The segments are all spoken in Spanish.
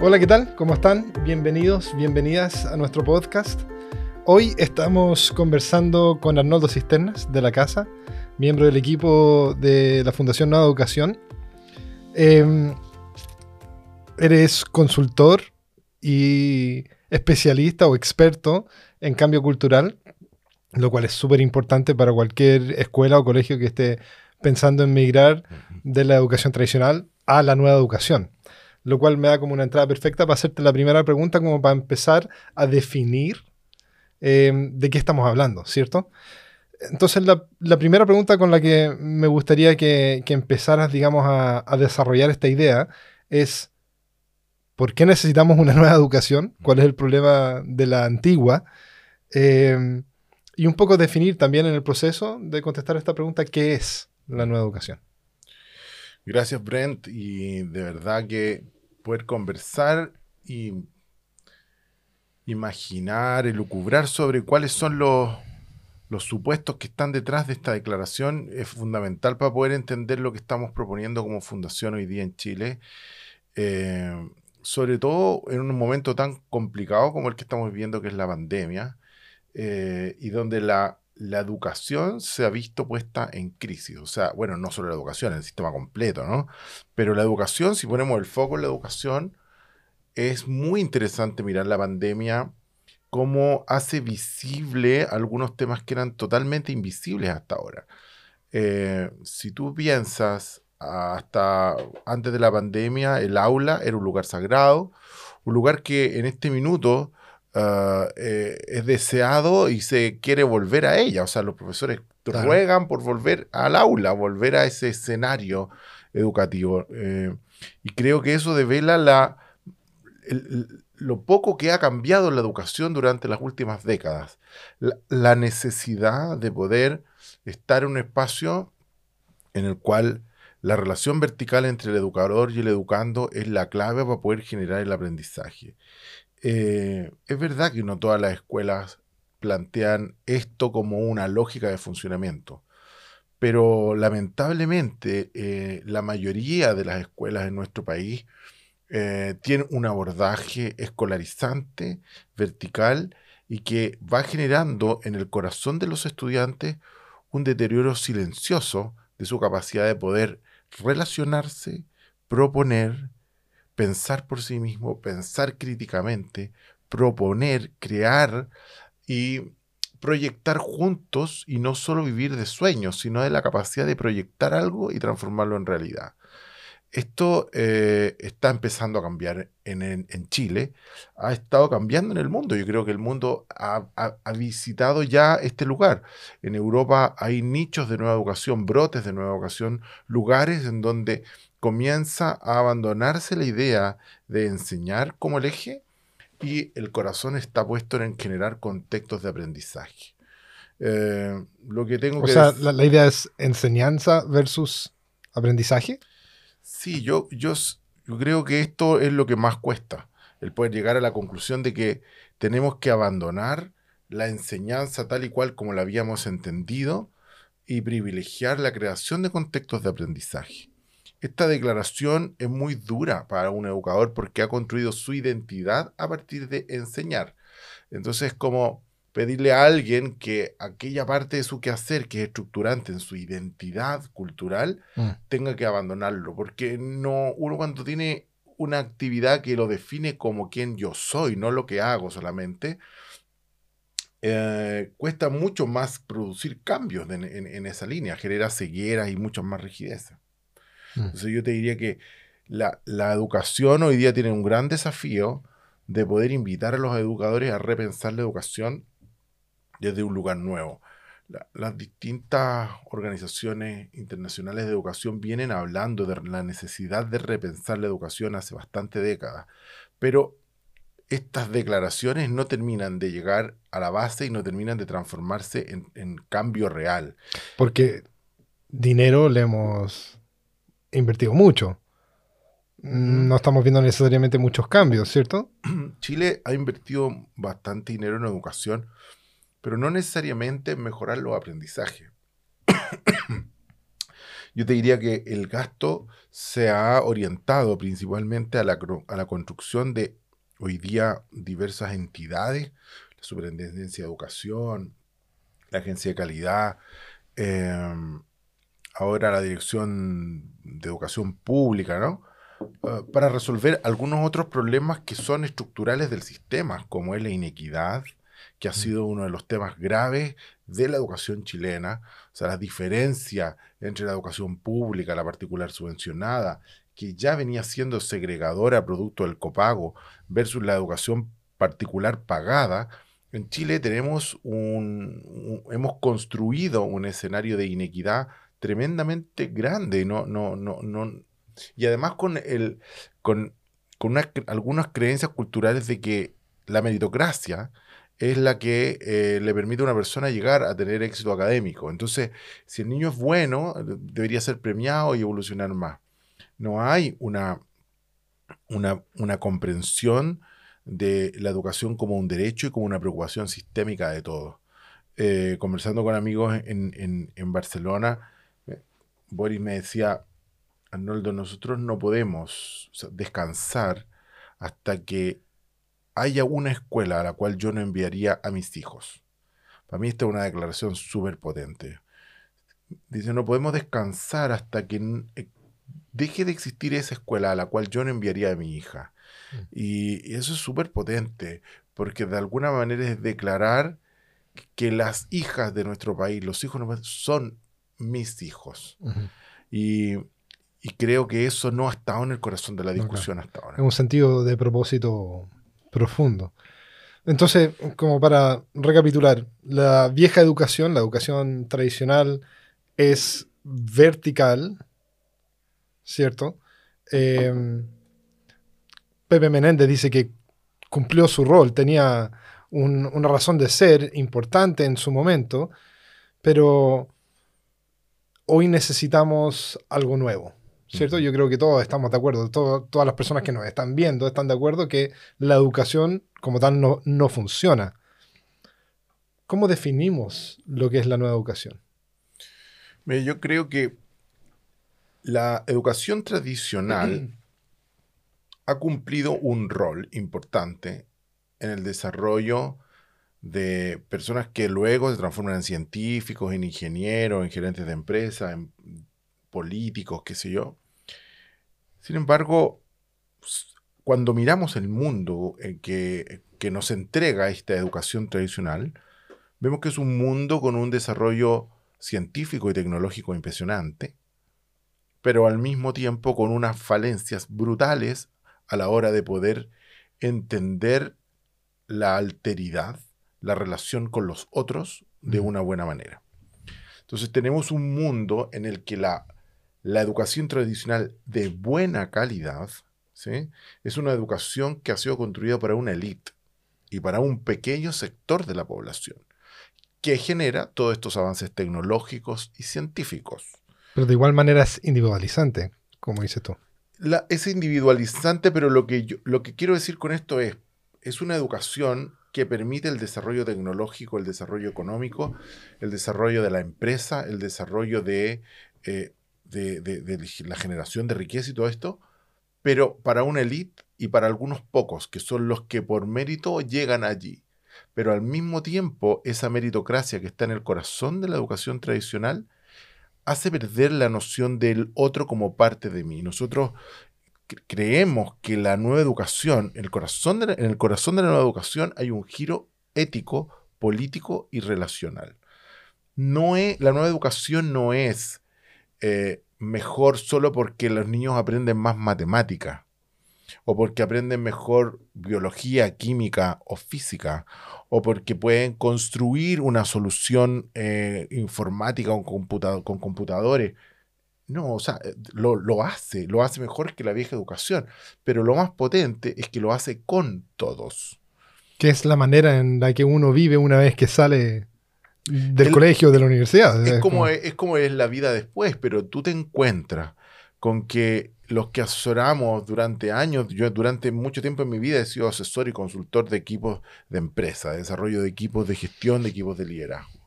Hola, ¿qué tal? ¿Cómo están? Bienvenidos, bienvenidas a nuestro podcast. Hoy estamos conversando con Arnoldo Cisternas de la Casa, miembro del equipo de la Fundación Nueva Educación. Em, eres consultor y especialista o experto en cambio cultural, lo cual es súper importante para cualquier escuela o colegio que esté pensando en migrar de la educación tradicional a la nueva educación. Lo cual me da como una entrada perfecta para hacerte la primera pregunta, como para empezar a definir em, de qué estamos hablando, ¿cierto? Entonces, la, primera pregunta con la que me gustaría que, empezaras, digamos, a, desarrollar esta idea es, ¿por qué necesitamos una nueva educación? ¿Cuál es el problema de la antigua? Em, y un poco definir también en el proceso de contestar esta pregunta, ¿qué es la nueva educación? Gracias, Brent, y de verdad que poder conversar y imaginar, elucubrar sobre cuáles son los los supuestos que están detrás de esta declaración es fundamental para poder entender lo que estamos proponiendo como fundación hoy día en Chile, eh, sobre todo en un momento tan complicado como el que estamos viviendo, que es la pandemia, eh, y donde la, la, educación se ha visto puesta en crisis. O sea, bueno, no solo la educación, el sistema completo, ¿no? Pero la educación, si ponemos el foco en la educación, es muy interesante mirar la pandemia cómo hace visible algunos temas que eran totalmente invisibles hasta ahora. Eh, si tú piensas, hasta antes de la pandemia, el aula era un lugar sagrado, un lugar que en este minuto ah, eh, es deseado y se quiere volver a ella. O sea, los profesores ruegan por volver al aula, volver a ese escenario educativo. Eh, y creo que eso devela la, lo poco que ha cambiado la educación durante las últimas décadas. La, necesidad de poder estar en un espacio en el cual la relación vertical entre el educador y el educando es la clave para poder generar el aprendizaje. Eh, es verdad que no todas las escuelas plantean esto como una lógica de funcionamiento, pero lamentablemente eh, la mayoría de las escuelas en nuestro país eh, tiene un abordaje escolarizante, vertical, y que va generando en el corazón de los estudiantes un deterioro silencioso de su capacidad de poder relacionarse, proponer, pensar por sí mismo, pensar críticamente, proponer, crear y proyectar juntos y no solo vivir de sueños, sino de la capacidad de proyectar algo y transformarlo en realidad. Esto eh, está empezando a cambiar en, Chile, ha estado cambiando en el mundo. Yo creo que el mundo ha, visitado ya este lugar. En Europa hay nichos de nueva educación, brotes de nueva educación, lugares en donde comienza a abandonarse la idea de enseñar como el eje y el corazón está puesto en generar contextos de aprendizaje. Eh, lo que tengo o sea, la idea es enseñanza versus aprendizaje. Sí, yo, yo, yo creo que esto es lo que más cuesta, el poder llegar a la conclusión de que tenemos que abandonar la enseñanza tal y cual como la habíamos entendido y privilegiar la creación de contextos de aprendizaje. Esta declaración es muy dura para un educador porque ha construido su identidad a partir de enseñar. Entonces, como pedirle a alguien que aquella parte de su quehacer que es estructurante en su identidad cultural mm. tenga que abandonarlo, porque no uno cuando tiene una actividad que lo define como quien yo soy, no lo que hago solamente, eh, cuesta mucho más producir cambios en, esa línea, genera cegueras y mucho más rigidez. Mm. Entonces yo te diría que la, la educación hoy día tiene un gran desafío de poder invitar a los educadores a repensar la educación desde un lugar nuevo. las distintas organizaciones internacionales de educación vienen hablando de la necesidad de repensar la educación hace bastante décadas, pero estas declaraciones no terminan de llegar a la base y no terminan de transformarse en, cambio real. Porque dinero le hemos invertido mucho. No estamos viendo necesariamente muchos cambios, ¿cierto? Chile ha invertido bastante dinero en educación, pero no necesariamente en mejorar los aprendizajes. yo te diría que el gasto se ha orientado principalmente a la, a la construcción de hoy día diversas entidades, la Superintendencia de Educación, la Agencia de Calidad, em, ahora la Dirección de Educación Pública, ¿no? Ah, para resolver algunos otros problemas que son estructurales del sistema, como es la inequidad, que ha sido uno de los temas graves de la educación chilena, o sea, la diferencia entre la educación pública, la particular subvencionada, que ya venía siendo segregadora producto del copago, versus la educación particular pagada, en Chile tenemos un, hemos construido un escenario de inequidad tremendamente grande, no, no, no, no, y además con el, con, con algunas creencias culturales de que la meritocracia es la que eh, le permite a una persona llegar a tener éxito académico. Entonces, si el niño es bueno, debería ser premiado y evolucionar más. No hay una, una, una comprensión de la educación como un derecho y como una preocupación sistémica de todos. Eh, conversando con amigos en, en, Barcelona, eh, Boris me decía, Arnoldo, nosotros no podemos descansar hasta que haya una escuela a la cual yo no enviaría a mis hijos. Para mí esta es una declaración súper potente. Dice, no podemos descansar hasta que eh, deje de existir esa escuela a la cual yo no enviaría a mi hija. Mm. Y, eso es súper potente, porque de alguna manera es declarar que las hijas de nuestro país, los hijos son mis hijos. y, creo que eso no ha estado en el corazón de la discusión hasta ahora. En un sentido de propósito profundo. Entonces, como para recapitular, la vieja educación, la educación tradicional, es vertical, ¿cierto? Eh, Pepe Menéndez dice que cumplió su rol, tenía una razón de ser importante en su momento, pero hoy necesitamos algo nuevo. ¿Cierto? Yo creo que todos estamos de acuerdo, todas las personas que nos están viendo están de acuerdo que la educación como tal no, no funciona. ¿Cómo definimos lo que es la nueva educación? Yo creo que la educación tradicional ha cumplido un rol importante en el desarrollo de personas que luego se transforman en científicos, en ingenieros, en gerentes de empresas, en políticos, qué sé yo. Sin embargo, cuando miramos el mundo eh, que, que nos entrega esta educación tradicional, vemos que es un mundo con un desarrollo científico y tecnológico impresionante, pero al mismo tiempo con unas falencias brutales a la hora de poder entender la alteridad, la relación con los otros de una buena manera. Entonces tenemos un mundo en el que la, la educación tradicional de buena calidad ¿sí? es una educación que ha sido construida para una élite y para un pequeño sector de la población, que genera todos estos avances tecnológicos y científicos. Pero de igual manera es individualizante, como dices tú es individualizante, pero lo que, yo, lo que quiero decir con esto es, es una educación que permite el desarrollo tecnológico, el desarrollo económico, el desarrollo de la empresa, el desarrollo de, eh, de, la generación de riqueza y todo esto, pero para una élite y para algunos pocos, que son los que por mérito llegan allí. Pero al mismo tiempo, esa meritocracia que está en el corazón de la educación tradicional hace perder la noción del otro como parte de mí. Nosotros creemos que la nueva educación, el corazón en el corazón de la nueva educación hay un giro ético, político y relacional. No es, la nueva educación no es eh, mejor solo porque los niños aprenden más matemática o porque aprenden mejor biología, química o física, o porque pueden construir una solución eh, informática con, con computadores. No, o sea, eh, lo, lo, hace, lo hace mejor que la vieja educación, pero lo más potente es que lo hace con todos. Que es la manera en la que uno vive una vez que sale del colegio, de la universidad. Es, como, es como es la vida después, pero tú te encuentras con que los que asesoramos durante años, yo durante mucho tiempo en mi vida he sido asesor y consultor de equipos de empresa, de desarrollo de equipos de gestión, de equipos de liderazgo.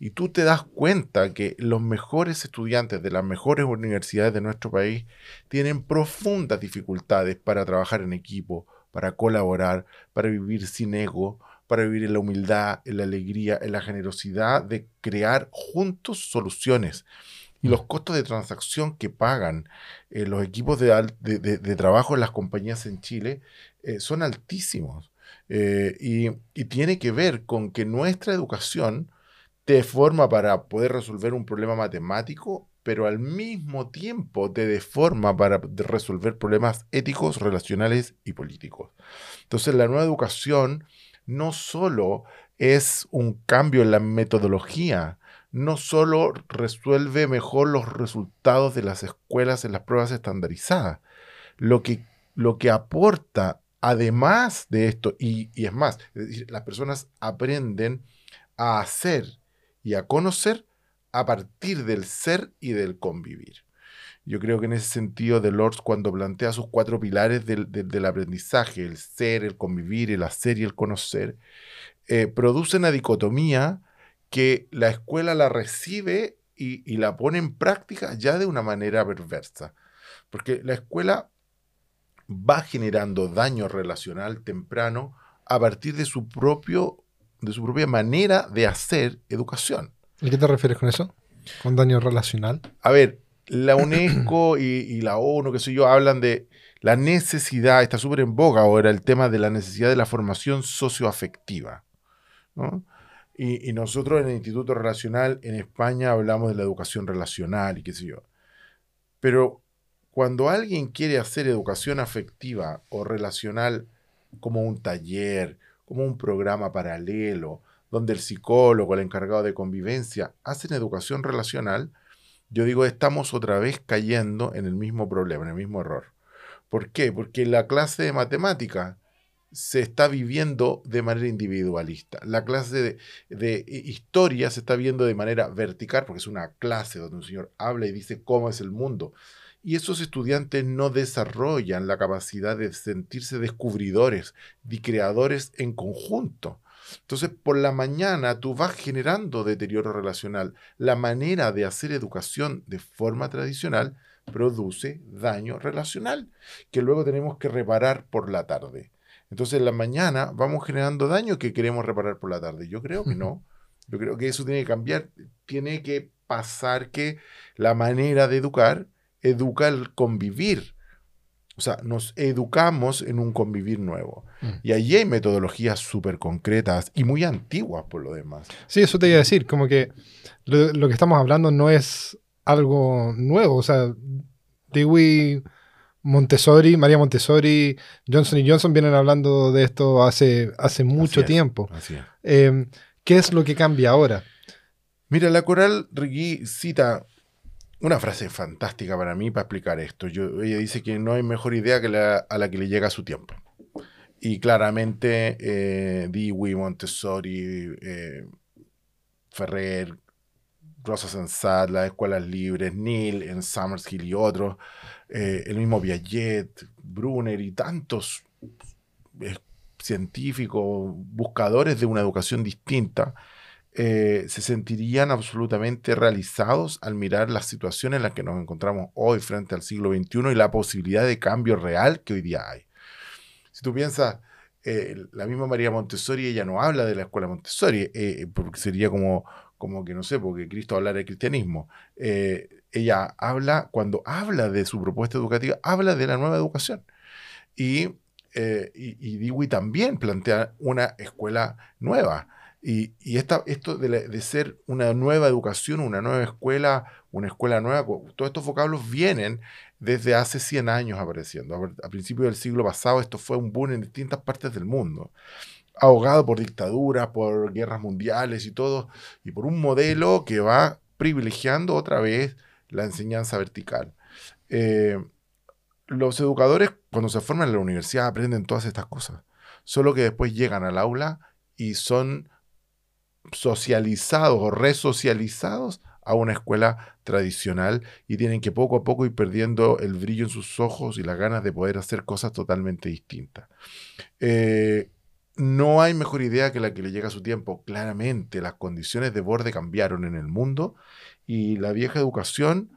Y tú te das cuenta que los mejores estudiantes de las mejores universidades de nuestro país tienen profundas dificultades para trabajar en equipo, para colaborar, para vivir sin ego, para vivir en la humildad, en la alegría, en la generosidad de crear juntos soluciones. Y los costos de transacción que pagan eh, los equipos de, de, trabajo en las compañías en Chile eh, son altísimos. Eh, y, y, tiene que ver con que nuestra educación te forma para poder resolver un problema matemático, pero al mismo tiempo te deforma para resolver problemas éticos, relacionales y políticos. Entonces la nueva educación no solo es un cambio en la metodología, no solo resuelve mejor los resultados de las escuelas en las pruebas estandarizadas, lo que, lo que aporta además de esto, y, y es más, es decir, las personas aprenden a hacer y a conocer a partir del ser y del convivir. Yo creo que en ese sentido, Delors, cuando plantea sus cuatro pilares del, aprendizaje, el ser, el convivir, el hacer y el conocer, eh, produce una dicotomía que la escuela la recibe y, y, la pone en práctica ya de una manera perversa. Porque la escuela va generando daño relacional temprano a partir de su, propio, de su propia manera de hacer educación. ¿Y qué te refieres con eso? ¿Con daño relacional? A ver, la UNESCO y, la ONU, qué sé yo, hablan de la necesidad, está súper en boga ahora el tema de la necesidad de la formación socioafectiva. Y, nosotros en el Instituto Relacional en España hablamos de la educación relacional y qué sé yo. Pero cuando alguien quiere hacer educación afectiva o relacional como un taller, como un programa paralelo, donde el psicólogo, el encargado de convivencia, hacen educación relacional, yo digo, estamos otra vez cayendo en el mismo problema, en el mismo error. ¿Por qué? Porque la clase de matemática se está viviendo de manera individualista. La clase de, historia se está viendo de manera vertical, porque es una clase donde un señor habla y dice cómo es el mundo. Y esos estudiantes no desarrollan la capacidad de sentirse descubridores y creadores en conjunto. Entonces, por la mañana tú vas generando deterioro relacional. La manera de hacer educación de forma tradicional produce daño relacional, que luego tenemos que reparar por la tarde. Entonces, en la mañana vamos generando daño que queremos reparar por la tarde. Yo creo que no. Yo creo que eso tiene que cambiar. Tiene que pasar que la manera de educar educa el convivir o sea, nos educamos en un convivir nuevo. Mm. Y allí hay metodologías súper concretas y muy antiguas por lo demás. Sí, eso te iba a decir, como que lo, que estamos hablando no es algo nuevo. O sea, Dewey, Montessori, María Montessori, Johnson y Johnson vienen hablando de esto hace, hace mucho tiempo. Em, ¿Qué es lo que cambia ahora? Mira, la coral Ricky cita una frase fantástica para mí para explicar esto. Ella dice que no hay mejor idea que a la que le llega su tiempo. Y claramente eh, Dewey, Montessori, eh, Ferrer, Rosa Sensat, las escuelas libres, Neil en Summerskill y otros, eh, el mismo Piaget, Brunner y tantos eh, científicos, buscadores de una educación distinta, eh, se sentirían absolutamente realizados al mirar la situación en la que nos encontramos hoy frente al siglo XXI y la posibilidad de cambio real que hoy día hay. Si tú piensas, eh, la misma María Montessori, ella no habla de la escuela Montessori, eh, porque sería como, como que no sé, porque Cristo hablara del cristianismo. ella habla, cuando habla de su propuesta educativa, habla de la nueva educación. Y, y, y Dewey también plantea una escuela nueva. Y, esto de, ser una nueva educación, una nueva escuela, una escuela nueva, todos estos vocablos vienen desde hace 100 años apareciendo. A, principios del siglo pasado esto fue un boom en distintas partes del mundo, ahogado por dictaduras, por guerras mundiales y todo, y por un modelo que va privilegiando otra vez la enseñanza vertical. Eh, los educadores cuando se forman en la universidad aprenden todas estas cosas, solo que después llegan al aula y son socializados o resocializados a una escuela tradicional y tienen que poco a poco ir perdiendo el brillo en sus ojos y las ganas de poder hacer cosas totalmente distintas. Eh, no hay mejor idea que la que le llega a su tiempo. Claramente las condiciones de borde cambiaron en el mundo y la vieja educación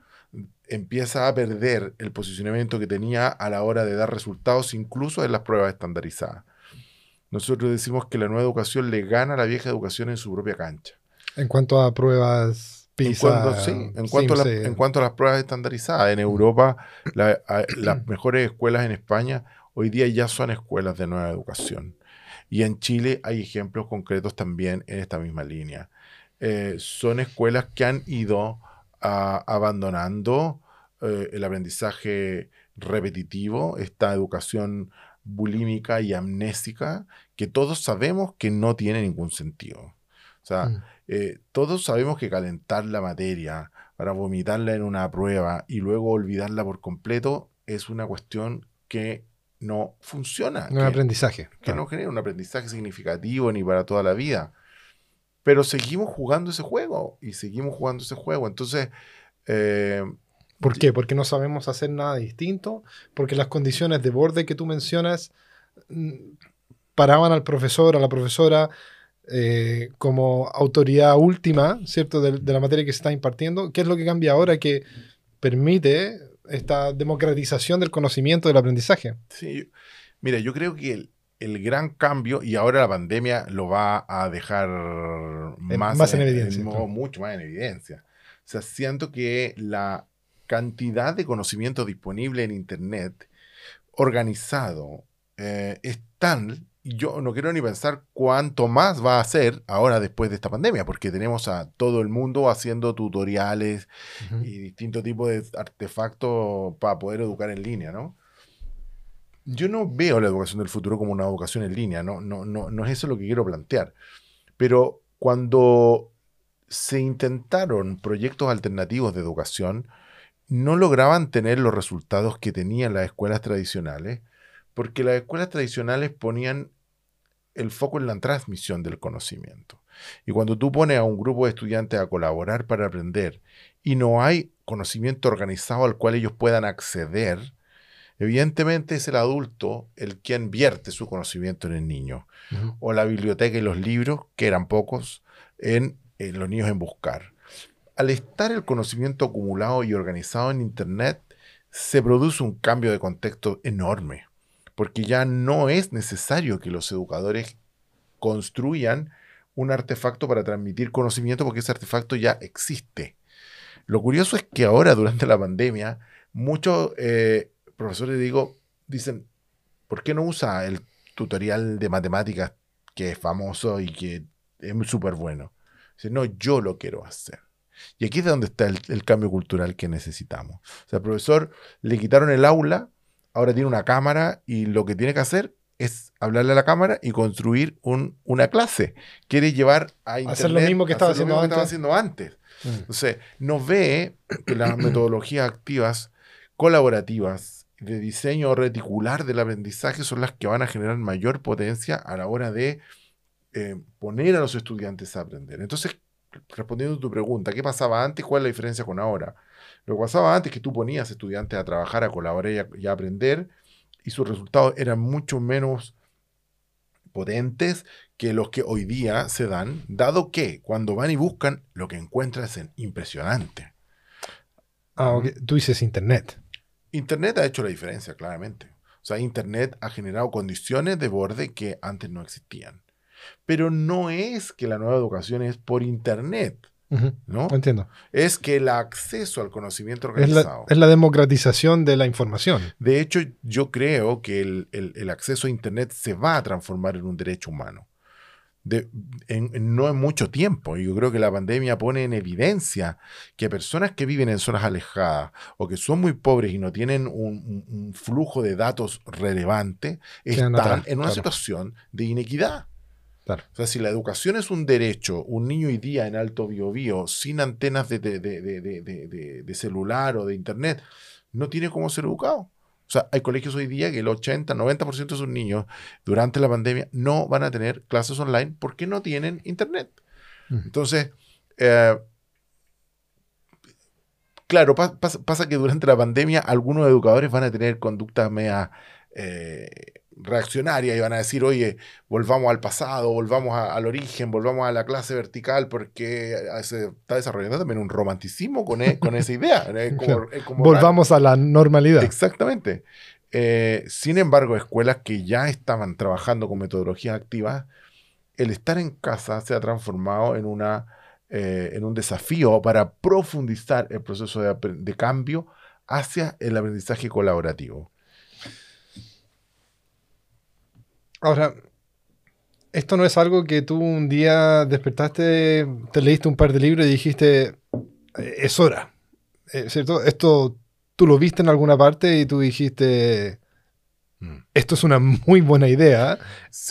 empieza a perder el posicionamiento que tenía a la hora de dar resultados, incluso en las pruebas estandarizadas. Nosotros decimos que la nueva educación le gana a la vieja educación en su propia cancha. En cuanto a pruebas PISA, en cuanto, sí, en cuanto, a en cuanto a las pruebas estandarizadas. En Europa, las mejores escuelas en España hoy día ya son escuelas de nueva educación. Y en Chile hay ejemplos concretos también en esta misma línea. Eh, son escuelas que han ido abandonando eh, el aprendizaje repetitivo, esta educación bulímica y amnésica, que todos sabemos que no tiene ningún sentido. O sea, mm. eh, todos sabemos que calentar la materia para vomitarla en una prueba y luego olvidarla por completo es una cuestión que no funciona. No aprendizaje. Que no genera un aprendizaje significativo ni para toda la vida. Pero seguimos jugando ese juego y seguimos jugando ese juego. Entonces... Eh, ¿Por qué? Porque no sabemos hacer nada distinto, porque las condiciones de borde que tú mencionas mm, paraban al profesor, a la profesora, eh, como autoridad última, ¿cierto?, de, de, la materia que se está impartiendo. ¿Qué es lo que cambia ahora que permite esta democratización del conocimiento del aprendizaje. Sí, mira, yo creo que el, gran cambio, y ahora la pandemia lo va a dejar más, en, evidencia. mucho más en evidencia. O sea, siento que la cantidad de conocimiento disponible en Internet, organizado, eh, es tan yo no quiero ni pensar cuánto más va a ser ahora después de esta pandemia, porque tenemos a todo el mundo haciendo tutoriales y distintos tipos de artefactos para poder educar en línea, ¿no? Yo no veo la educación del futuro como una educación en línea, no, no, no, no es eso lo que quiero plantear. Pero cuando se intentaron proyectos alternativos de educación, no lograban tener los resultados que tenían las escuelas tradicionales porque las escuelas tradicionales ponían el foco en la transmisión del conocimiento. Y cuando tú pones a un grupo de estudiantes a colaborar para aprender y no hay conocimiento organizado al cual ellos puedan acceder, evidentemente es el adulto el quien vierte su conocimiento en el niño. O la biblioteca y los libros, que eran pocos, en, en los niños en buscar. Al estar el conocimiento acumulado y organizado en Internet, se produce un cambio de contexto enorme porque ya no es necesario que los educadores construyan un artefacto para transmitir conocimiento porque ese artefacto ya existe. Lo curioso es que ahora, durante la pandemia, muchos eh, profesores digo, dicen, ¿por qué no usa el tutorial de matemáticas que es famoso y que es súper bueno? Dice, no, yo lo quiero hacer. Y aquí es donde está el, el, cambio cultural que necesitamos. O sea, al profesor le quitaron el aula ahora tiene una cámara y lo que tiene que hacer es hablarle a la cámara y construir una clase. Quiere llevar a Internet. Hacer lo mismo que estaba, haciendo, antes. estaba haciendo antes. Mm. Entonces, nos ve que las metodologías activas, colaborativas, de diseño reticular del aprendizaje son las que van a generar mayor potencia a la hora de eh, poner a los estudiantes a aprender. Entonces, respondiendo a tu pregunta, ¿qué pasaba antes? ¿Cuál es la diferencia con ahora? Lo que pasaba antes es que tú ponías estudiantes a trabajar, a colaborar y a, aprender, y sus resultados eran mucho menos potentes que los que hoy día se dan, dado que cuando van y buscan, lo que encuentran es impresionante. Ah, Tú dices Internet. Internet ha hecho la diferencia, claramente. O sea, Internet ha generado condiciones de borde que antes no existían. Pero no es que la nueva educación es por Internet. ¿no? Entiendo. Es que el acceso al conocimiento organizado. Es la, democratización de la información. De hecho, yo creo que el, acceso a Internet se va a transformar en un derecho humano. no en mucho tiempo. Y yo creo que la pandemia pone en evidencia que personas que viven en zonas alejadas o que son muy pobres y no tienen un, flujo de datos relevante están en una situación de inequidad. O sea, si la educación es un derecho, un niño hoy día en alto biobío, sin antenas de, celular o de internet, no tiene cómo ser educado. O sea, hay colegios hoy día que el 80, 90% de sus niños durante la pandemia no van a tener clases online porque no tienen internet. Entonces, eh, claro, pasa que durante la pandemia algunos educadores van a tener conductas media eh, reaccionarias y van a decir, oye, volvamos al pasado, volvamos al origen, volvamos a la clase vertical, porque se está desarrollando también un romanticismo con, e, con esa idea. volvamos a la normalidad. Exactamente. Eh, sin embargo, escuelas que ya estaban trabajando con metodologías activas, el estar en casa se ha transformado en, una, eh, en un desafío para profundizar el proceso de, de cambio hacia el aprendizaje colaborativo. Ahora, esto no es algo que tú un día despertaste, te leíste un par de libros y dijiste, eh, es hora, eh, ¿cierto? Esto tú lo viste en alguna parte y tú dijiste, mm. esto es una muy buena idea,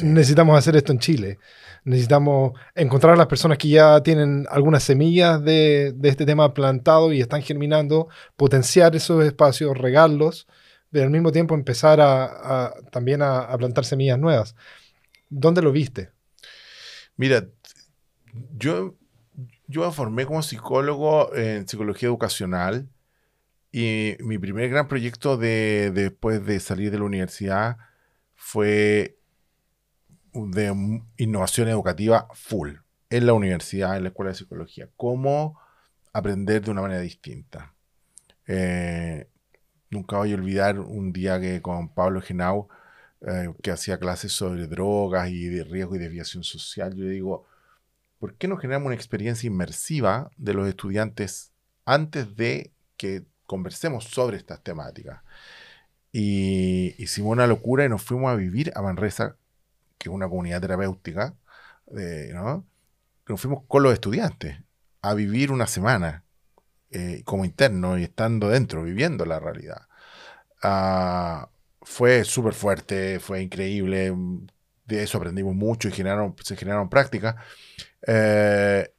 necesitamos hacer esto en Chile. Necesitamos encontrar a las personas que ya tienen algunas semillas de, este tema plantado y están germinando, potenciar esos espacios, regarlos pero al mismo tiempo empezar a, también a, plantar semillas nuevas. ¿Dónde lo viste? Mira, yo, yo me formé como psicólogo en psicología educacional y mi primer gran proyecto de, después de salir de la universidad fue de innovación educativa full en la universidad, en la escuela de psicología. Cómo aprender de una manera distinta. Eh, Nunca voy a olvidar un día que con Pablo Genau, eh, que hacía clases sobre drogas y de riesgo y desviación social, yo digo, ¿por qué no generamos una experiencia inmersiva de los estudiantes antes de que conversemos sobre estas temáticas? Y hicimos una locura y nos fuimos a vivir a Manresa, que es una comunidad terapéutica, ¿no? Nos fuimos con los estudiantes a vivir una semana eh, como interno y estando dentro, viviendo la realidad. Ah, fue súper fuerte, fue increíble, de eso aprendimos mucho y generaron, se generaron prácticas. Eh,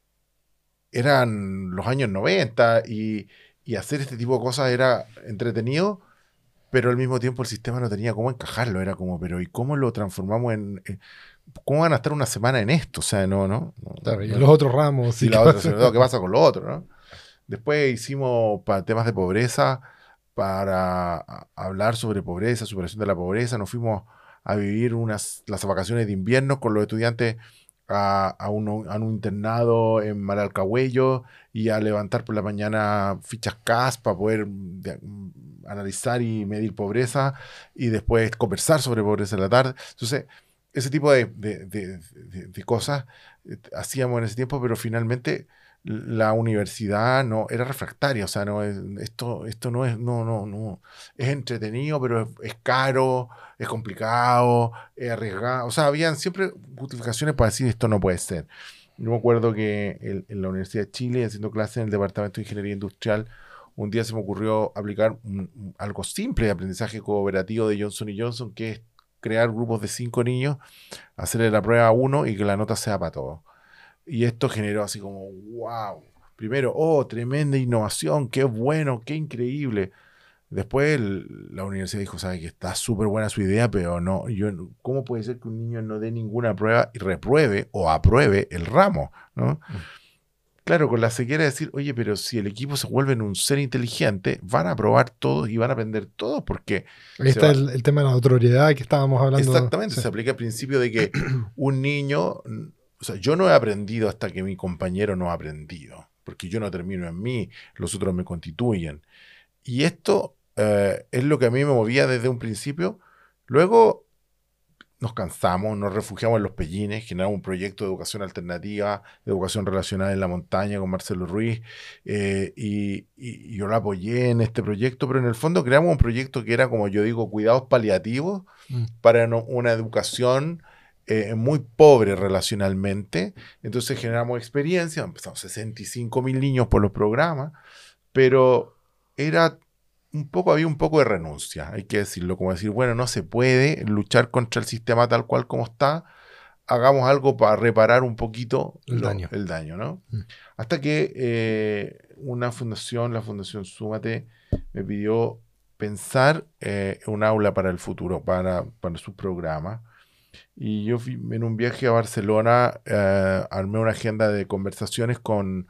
eran los años 90 y, y, hacer este tipo de cosas era entretenido, pero al mismo tiempo el sistema no tenía cómo encajarlo, era como, pero ¿y cómo lo transformamos en... ¿Cómo van a estar una semana en esto? O sea, no, ¿no? y los otros ramos. Y, la otra, ¿qué pasa con lo otro? ¿no? Después hicimos para temas de pobreza, para hablar sobre pobreza, superación de la pobreza. Nos fuimos a vivir unas, las vacaciones de invierno con los estudiantes a, un, internado en Maralcahuello y a levantar por la mañana fichas CAS para poder analizar y medir pobreza y después conversar sobre pobreza en la tarde. Entonces, ese tipo de, de cosas eh, hacíamos en ese tiempo, pero finalmente la universidad no era refractaria, o sea, no es, esto, esto no es, no, no, no, es entretenido, pero es, caro, es complicado, es arriesgado, o sea, habían siempre justificaciones para decir esto no puede ser. Yo me acuerdo que en la Universidad de Chile, haciendo clases en el Departamento de Ingeniería Industrial, un día se me ocurrió aplicar algo simple de aprendizaje cooperativo de Johnson Johnson, que es crear grupos de cinco niños, hacerle la prueba a uno y que la nota sea para todos. Y esto generó así como, wow. Primero, oh, tremenda innovación, qué bueno, qué increíble. Después la universidad dijo, sabe que está súper buena su idea, pero no, yo, ¿cómo puede ser que un niño no dé ninguna prueba y repruebe o apruebe el ramo? ¿no? Mm. Claro, con la se quiere decir, oye, pero si el equipo se vuelve en un ser inteligente, van a aprobar todos y van a aprender todos porque... Ahí está el, tema de la autoridad que estábamos hablando. Exactamente, se aplica el principio de que un niño o sea, yo no he aprendido hasta que mi compañero no ha aprendido, porque yo no termino en mí, los otros me constituyen. Y esto eh, es lo que a mí me movía desde un principio. Luego nos cansamos, nos refugiamos en los pellines, generamos un proyecto de educación alternativa, de educación relacional en la montaña con Marcelo Ruiz, eh, y, yo lo apoyé en este proyecto, pero en el fondo creamos un proyecto que era, como yo digo, cuidados paliativos mm. para una educación eh, muy pobre relacionalmente. Entonces generamos experiencia, empezamos 65 mil niños por los programas, pero era un poco, había un poco de renuncia, hay que decirlo, como decir, bueno, no se puede luchar contra el sistema tal cual como está, hagamos algo para reparar un poquito el daño. El daño ¿no? Mm. Hasta que eh, una fundación, la Fundación Súmate, me pidió pensar eh, un aula para el futuro, para, para su programa. Y yo en un viaje a Barcelona eh, armé una agenda de conversaciones con,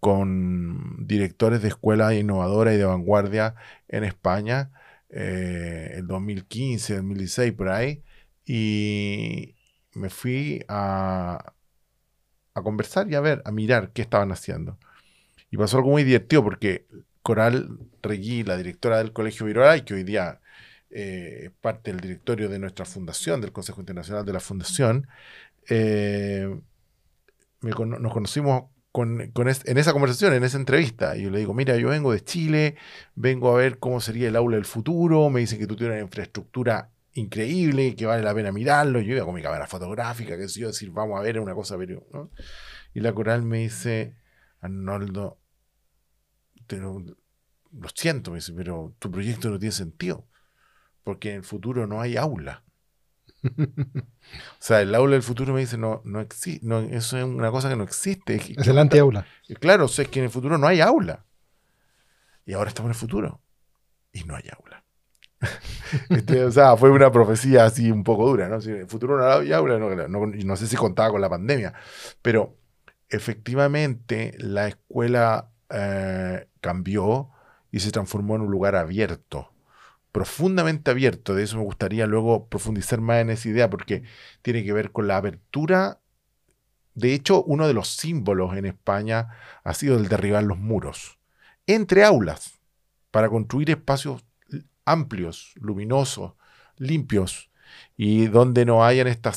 con directores de escuelas innovadoras y de vanguardia en España, eh, en 2015, 2016, por ahí. y me fui a, a conversar y a ver, a mirar qué estaban haciendo. Y pasó algo muy divertido porque Coral Regui, la directora del Colegio Viroray, que hoy día eh, parte del directorio de nuestra fundación, del Consejo Internacional de la Fundación, eh, nos conocimos con, en esa conversación, en esa entrevista. Y yo le digo, mira, yo vengo de Chile, vengo a ver cómo sería el aula del futuro, me dicen que tú tienes una infraestructura increíble, que vale la pena mirarlo. Yo iba con mi cámara fotográfica, que sé yo, decir, vamos a ver una cosa. ¿no? Y la coral me dice, Arnoldo, lo siento, me dice, pero tu proyecto no tiene sentido, porque en el futuro no hay aula. o sea, el aula del futuro me dice, no, no existe, no, eso es una cosa que no existe. Es el anti-aula. Claro, o sea, es que en el futuro no hay aula. Y ahora estamos en el futuro y no hay aula. Este, o sea, fue una profecía así un poco dura, ¿no? Si en el futuro no hay aula, no, no sé si contaba con la pandemia, pero efectivamente la escuela eh, cambió y se transformó en un lugar abierto, profundamente abierto. De eso me gustaría luego profundizar más en esa idea porque tiene que ver con la apertura. De hecho, uno de los símbolos en España ha sido el derribar los muros entre aulas para construir espacios amplios, luminosos, limpios y donde no hayan estas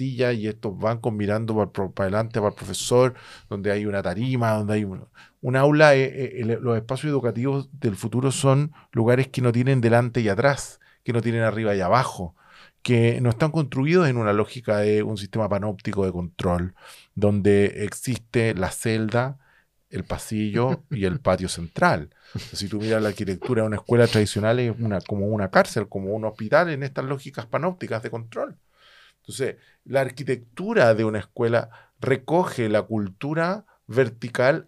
sillas y estos bancos mirando para, para adelante para el profesor, donde hay una tarima, donde hay un aula, eh, eh, los espacios educativos del futuro son lugares que no tienen delante y atrás, que no tienen arriba y abajo, que no están construidos en una lógica de un sistema panóptico de control, donde existe la celda, el pasillo y el patio central. Si tú miras la arquitectura de una escuela tradicional es una, como una cárcel, como un hospital en estas lógicas panópticas de control. Entonces, la arquitectura de una escuela recoge la cultura vertical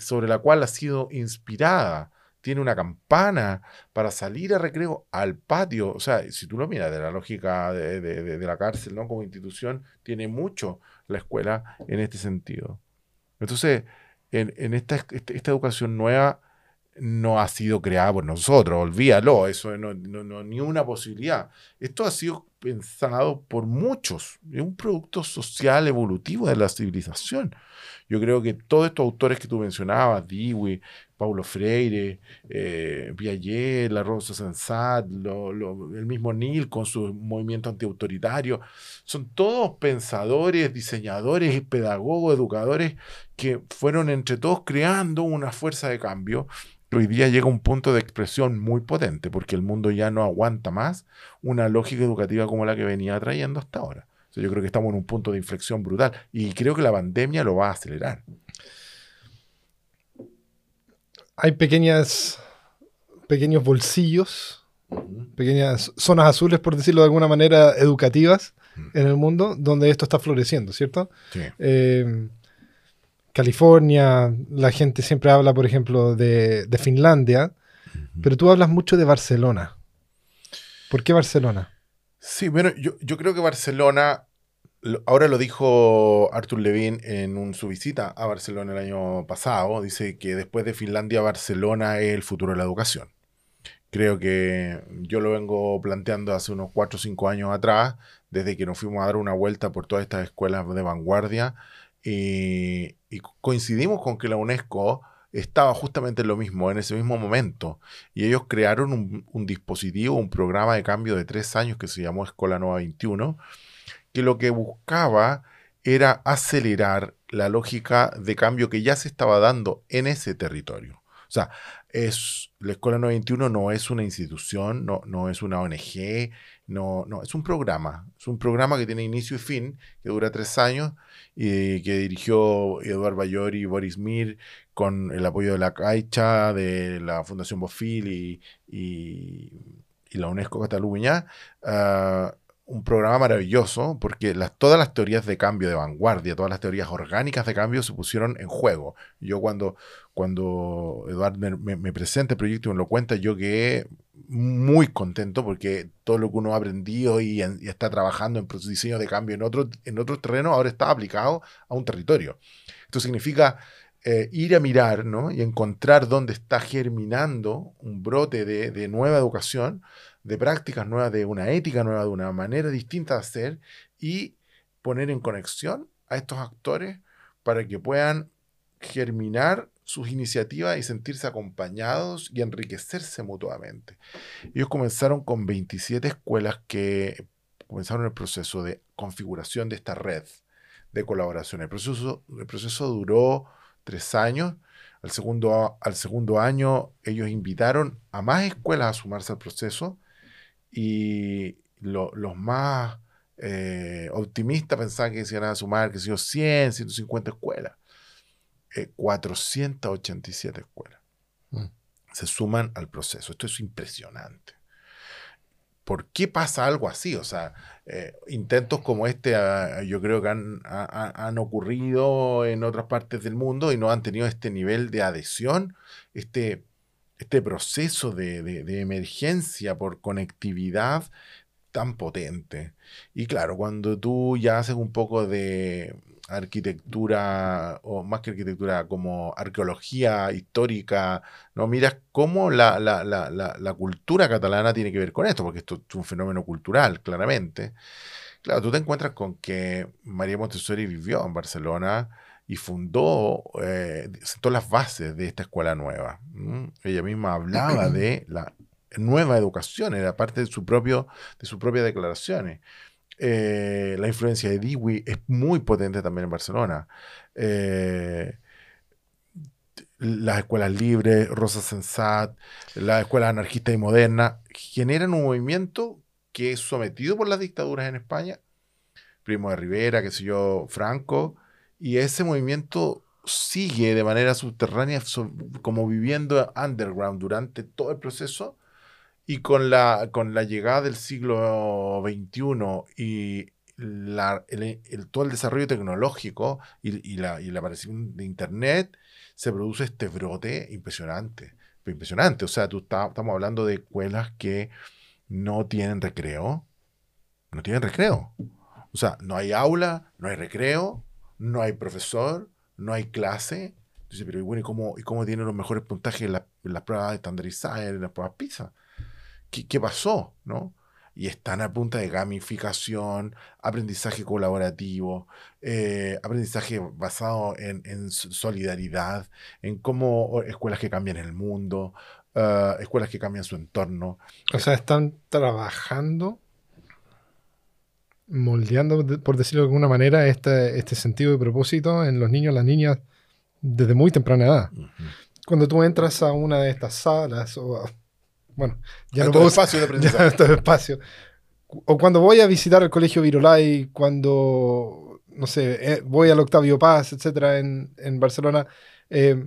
sobre la cual ha sido inspirada. Tiene una campana para salir a recreo al patio. O sea, si tú lo miras de la lógica de, la cárcel, ¿no? Como institución, tiene mucho la escuela en este sentido. Entonces, en, este, esta, educación nueva no ha sido creada por nosotros, olvídalo, eso no, no, ni una posibilidad. Esto ha sido pensado por muchos, es un producto social evolutivo de la civilización. Yo creo que todos estos autores que tú mencionabas, Dewey, Paulo Freire, eh, Piaget, La Rosa Sensat, el mismo Neil con su movimiento antiautoritario, son todos pensadores, diseñadores, pedagogos, educadores que fueron entre todos creando una fuerza de cambio. Hoy día llega un punto de expresión muy potente, porque el mundo ya no aguanta más una lógica educativa como la que venía trayendo hasta ahora yo creo que estamos en un punto de inflexión brutal y creo que la pandemia lo va a acelerar. Hay pequeñas, pequeños bolsillos, pequeñas zonas azules, por decirlo de alguna manera, educativas en el mundo donde esto está floreciendo, ¿cierto? Eh, California, la gente siempre habla, por ejemplo, de, Finlandia, pero tú hablas mucho de Barcelona. ¿Por qué Barcelona? Sí, bueno, yo, yo creo que Barcelona, ahora lo dijo Arthur Levin en su visita a Barcelona el año pasado, dice que después de Finlandia, Barcelona es el futuro de la educación. Creo que yo lo vengo planteando hace unos 4 o 5 años atrás, desde que nos fuimos a dar una vuelta por todas estas escuelas de vanguardia, y coincidimos con que la UNESCO estaba justamente en lo mismo, en ese mismo momento. Y ellos crearon un, dispositivo, un programa de cambio de tres años que se llamó Escuela Nueva 21, que lo que buscaba era acelerar la lógica de cambio que ya se estaba dando en ese territorio. O sea, es, la Escuela 91 no es una institución, no, no es una ONG, no, no, es un programa. Es un programa que tiene inicio y fin, que dura tres años, y que dirigió Eduard Bayor y Boris Mir con el apoyo de la Caixa, de la Fundación Bofil y, y, la UNESCO Cataluña. Uh, un programa maravilloso porque las, todas las teorías de cambio de vanguardia, todas las teorías orgánicas de cambio se pusieron en juego. Yo cuando, cuando Eduard me, presenta el proyecto y me lo cuenta, yo quedé muy contento porque todo lo que uno ha aprendido y, está trabajando en diseño de cambio en otros en otro terrenos ahora está aplicado a un territorio. Esto significa eh, ir a mirar ¿no? y encontrar dónde está germinando un brote de, de nueva educación de prácticas nuevas, de una ética nueva, de una manera distinta de hacer y poner en conexión a estos actores para que puedan germinar sus iniciativas y sentirse acompañados y enriquecerse mutuamente. Ellos comenzaron con 27 escuelas que comenzaron el proceso de configuración de esta red de colaboración. El proceso, el proceso duró tres años. Al segundo, al segundo año ellos invitaron a más escuelas a sumarse al proceso y los más eh, optimistas pensaban que se iban a sumar, que se 100, 150 escuelas. 487 eh, escuelas mm. se suman al proceso. Esto es impresionante. ¿Por qué pasa algo así? O sea, eh, intentos como este ah, yo creo que han, ocurrido en otras partes del mundo y no han tenido este nivel de adhesión, este, este proceso de emergencia por conectividad tan potente. Y claro, cuando tú ya haces un poco de, arquitectura, o más que arquitectura, como arqueología histórica, ¿no? Miras cómo la, la, la, la, cultura catalana tiene que ver con esto, porque esto es un fenómeno cultural, claramente. Claro, tú te encuentras con que María Montessori vivió en Barcelona y fundó, eh, sentó las bases de esta escuela nueva. Ella misma hablaba de la nueva educación, era parte de su, propio, de sus propias declaraciones. Eh, la influencia de Dewey es muy potente también en Barcelona. Eh, las escuelas libres, Rosa Sensat, las escuelas anarquistas y modernas, generan un movimiento que es sometido por las dictaduras en España, Primo de Rivera, qué sé Franco, y ese movimiento sigue de manera subterránea, como viviendo underground durante todo el proceso, y con la, con la llegada del siglo XXI y la, el, todo el desarrollo tecnológico y, la, y la aparición de Internet, se produce este brote impresionante. Impresionante. O sea, tú estamos hablando de escuelas que no tienen recreo. No tienen recreo. O sea, no hay aula, no hay recreo, no hay profesor, no hay clase. Entonces, pero ¿y, bueno, ¿y cómo, y cómo tienen los mejores puntajes en, las pruebas estandarizadas, en las pruebas PISA? ¿Qué, pasó? ¿no? Y están a punta de gamificación, aprendizaje colaborativo, eh, aprendizaje basado en, solidaridad, en cómo escuelas que cambian el mundo, ah, escuelas que cambian su entorno. O sea, están trabajando, moldeando, por decirlo de alguna manera, este, este sentido de propósito en los niños, las niñas, desde muy temprana edad. Cuando tú entras a una de estas salas o bueno, ya no puedo... espacio de aprendizaje. espacio. O cuando voy a visitar el colegio Virolai, cuando, no sé, eh, voy al Octavio Paz, etcétera, en, en Barcelona, eh,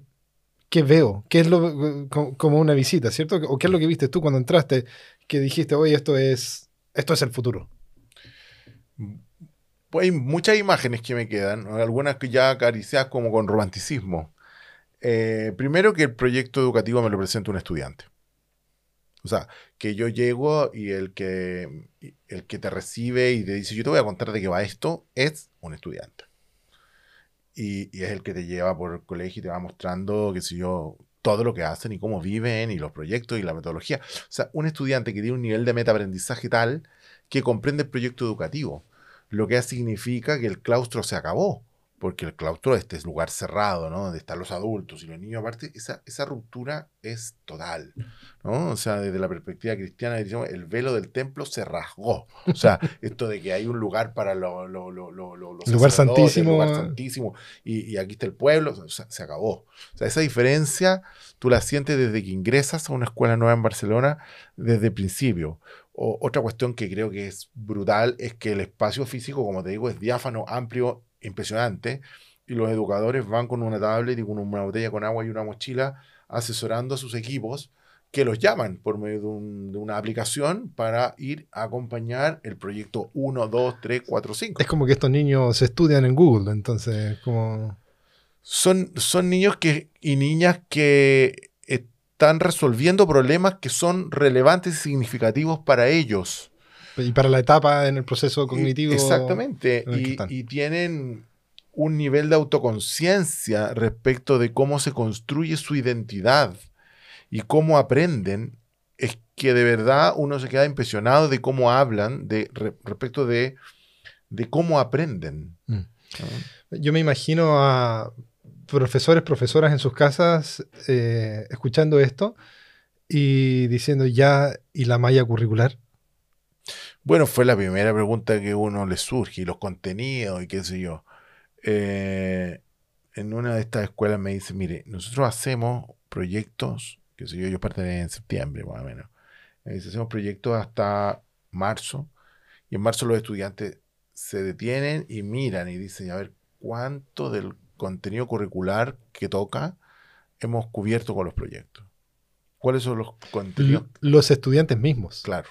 ¿qué veo? ¿Qué es lo, como una visita, cierto? ¿O qué es lo que viste tú cuando entraste que dijiste, oye, esto es, esto es el futuro? Pues hay muchas imágenes que me quedan, algunas que ya acariciadas como con romanticismo. Eh, primero que el proyecto educativo me lo presenta un estudiante. O sea, que yo llego y el que, el que te recibe y te dice, yo te voy a contar de qué va esto, es un estudiante. Y, es el que te lleva por el colegio y te va mostrando, qué sé yo, todo lo que hacen y cómo viven y los proyectos y la metodología. O sea, un estudiante que tiene un nivel de metaaprendizaje tal que comprende el proyecto educativo, lo que significa que el claustro se acabó porque el claustro este es lugar cerrado, ¿no? Donde están los adultos y los niños, aparte, esa, esa ruptura es total, ¿no? O sea, desde la perspectiva cristiana, el velo del templo se rasgó. O sea, esto de que hay un lugar para los lo, lo, lugar santísimo. lugar santísimo, y, aquí está el pueblo, o sea, se acabó. O sea, esa diferencia tú la sientes desde que ingresas a una escuela nueva en Barcelona, desde el principio. otra cuestión que creo que es brutal es que el espacio físico, como te digo, es diáfano, amplio, impresionante. Y los educadores van con una tablet y con una botella con agua y una mochila asesorando a sus equipos que los llaman por medio de, una aplicación para ir a acompañar el proyecto 1, 2, 3, 4, 5. Es como que estos niños estudian en Google, entonces como... Son, son niños que, y niñas que están resolviendo problemas que son relevantes y significativos para ellos. Y para la etapa en el proceso cognitivo. Exactamente. Y, tienen un nivel de autoconciencia respecto de cómo se construye su identidad y cómo aprenden, es que de verdad uno se queda impresionado de cómo hablan de, respecto de, de, cómo aprenden. Mm. Yo me imagino a profesores, profesoras en sus casas eh, escuchando esto y diciendo ya, ¿y la malla curricular? Bueno, fue la primera pregunta que uno le surge, y los contenidos y qué sé yo. Eh, en una de estas escuelas me dice, mire, nosotros hacemos proyectos, que sé yo, yo parte en septiembre más o menos. Me dice, hacemos proyectos hasta marzo, y en marzo los estudiantes se detienen y miran y dicen, a ver, ¿cuánto del contenido curricular que toca hemos cubierto con los proyectos? ¿Cuáles son los contenidos? Los estudiantes mismos. Claro.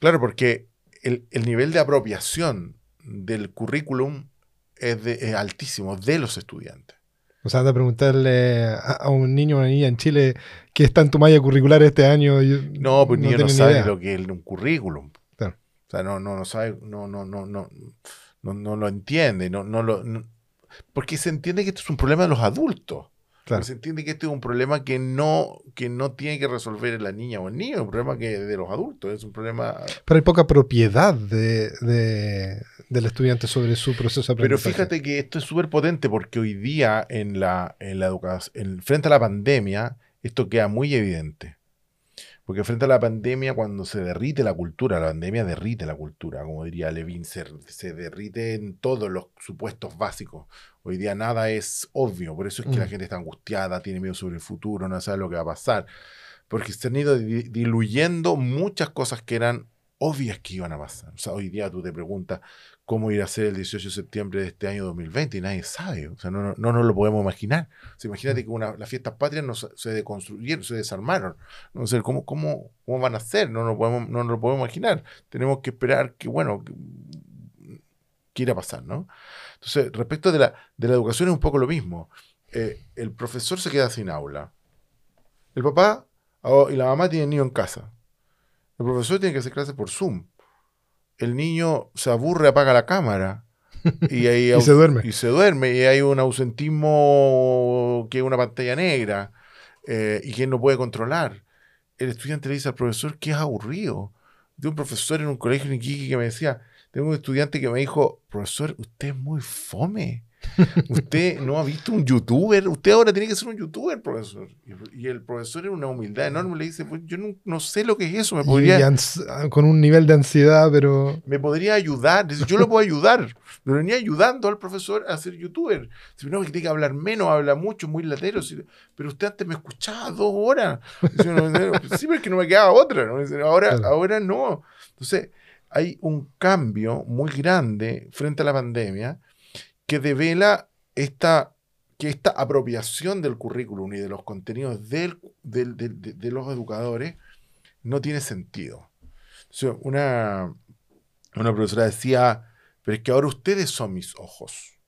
Claro, porque el, nivel de apropiación del currículum es, altísimo de los estudiantes. O sea, de preguntarle a, un niño o una niña en Chile qué está en tu malla curricular este año. No, pues niño no sabe lo que es un currículum. O sea, no, no, no sabe, no, no, no, no, no, lo entiende, no, no lo, porque se entiende que esto es un problema de los adultos. Se entiende que este es un problema que no, que no tiene que resolver la niña o el niño, es un problema que de los adultos, es un problema... Pero hay poca propiedad de, del estudiante sobre su proceso de Pero fíjate que esto es súper potente porque hoy día en la, en la educación, frente a la pandemia, esto queda muy evidente. Porque frente a la pandemia, cuando se derrite la cultura, la pandemia derrite la cultura, como diría Levin, se, se derrite en todos los supuestos básicos. Hoy día nada es obvio, por eso es que la mm. gente está angustiada, tiene miedo sobre el futuro, no sabe lo que va a pasar. Porque se han ido diluyendo muchas cosas que eran obvias que iban a pasar. O sea, hoy día tú te preguntas, cómo ir a ser el 18 de septiembre de este año 2020 y nadie sabe, o sea, no, no, no nos lo podemos imaginar. O imagínate que una, las fiestas patrias no, se deconstruyeron, se desarmaron. No sé, ¿cómo, cómo, cómo van a ser? No, nos podemos, no nos lo podemos imaginar. Tenemos que esperar que, bueno, que, irá a pasar, ¿no? Entonces, respecto de la, de la educación es un poco lo mismo. Eh, el profesor se queda sin aula. El papá oh, y la mamá tienen niño en casa. El profesor tiene que hacer clases por Zoom el niño se aburre, apaga la cámara. Y, ahí se duerme. Y se duerme. Y hay un ausentismo que es una pantalla negra eh, y que él no puede controlar. El estudiante le dice al profesor que es aburrido. De un profesor en un colegio en Iquique que me decía, tengo un estudiante que me dijo, profesor, usted es muy fome. Usted no ha visto un youtuber, usted ahora tiene que ser un youtuber, profesor. Y, el profesor en una humildad enorme le dice, pues yo no, sé lo que es eso, me podría... con un nivel de ansiedad, pero... Me podría ayudar, dice, yo lo puedo ayudar. Me venía ayudando al profesor a ser youtuber. Si no, que tiene que hablar menos, habla mucho, muy latero. pero usted antes me escuchaba dos horas. sí, pero es que no me quedaba otra. Ahora, ahora no. Entonces, hay un cambio muy grande frente a la pandemia que devela esta, que esta apropiación del currículum y de los contenidos del, de, los educadores no tiene sentido. una, una profesora decía, pero es que ahora ustedes son mis ojos.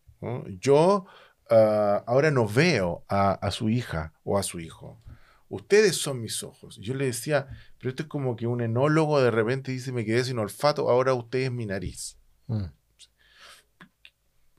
Yo ah, ahora no veo a, su hija o a su hijo. Ustedes son mis ojos. Yo le decía, pero esto es como que un enólogo de repente dice, me quedé sin olfato, ahora usted es mi nariz. Mm.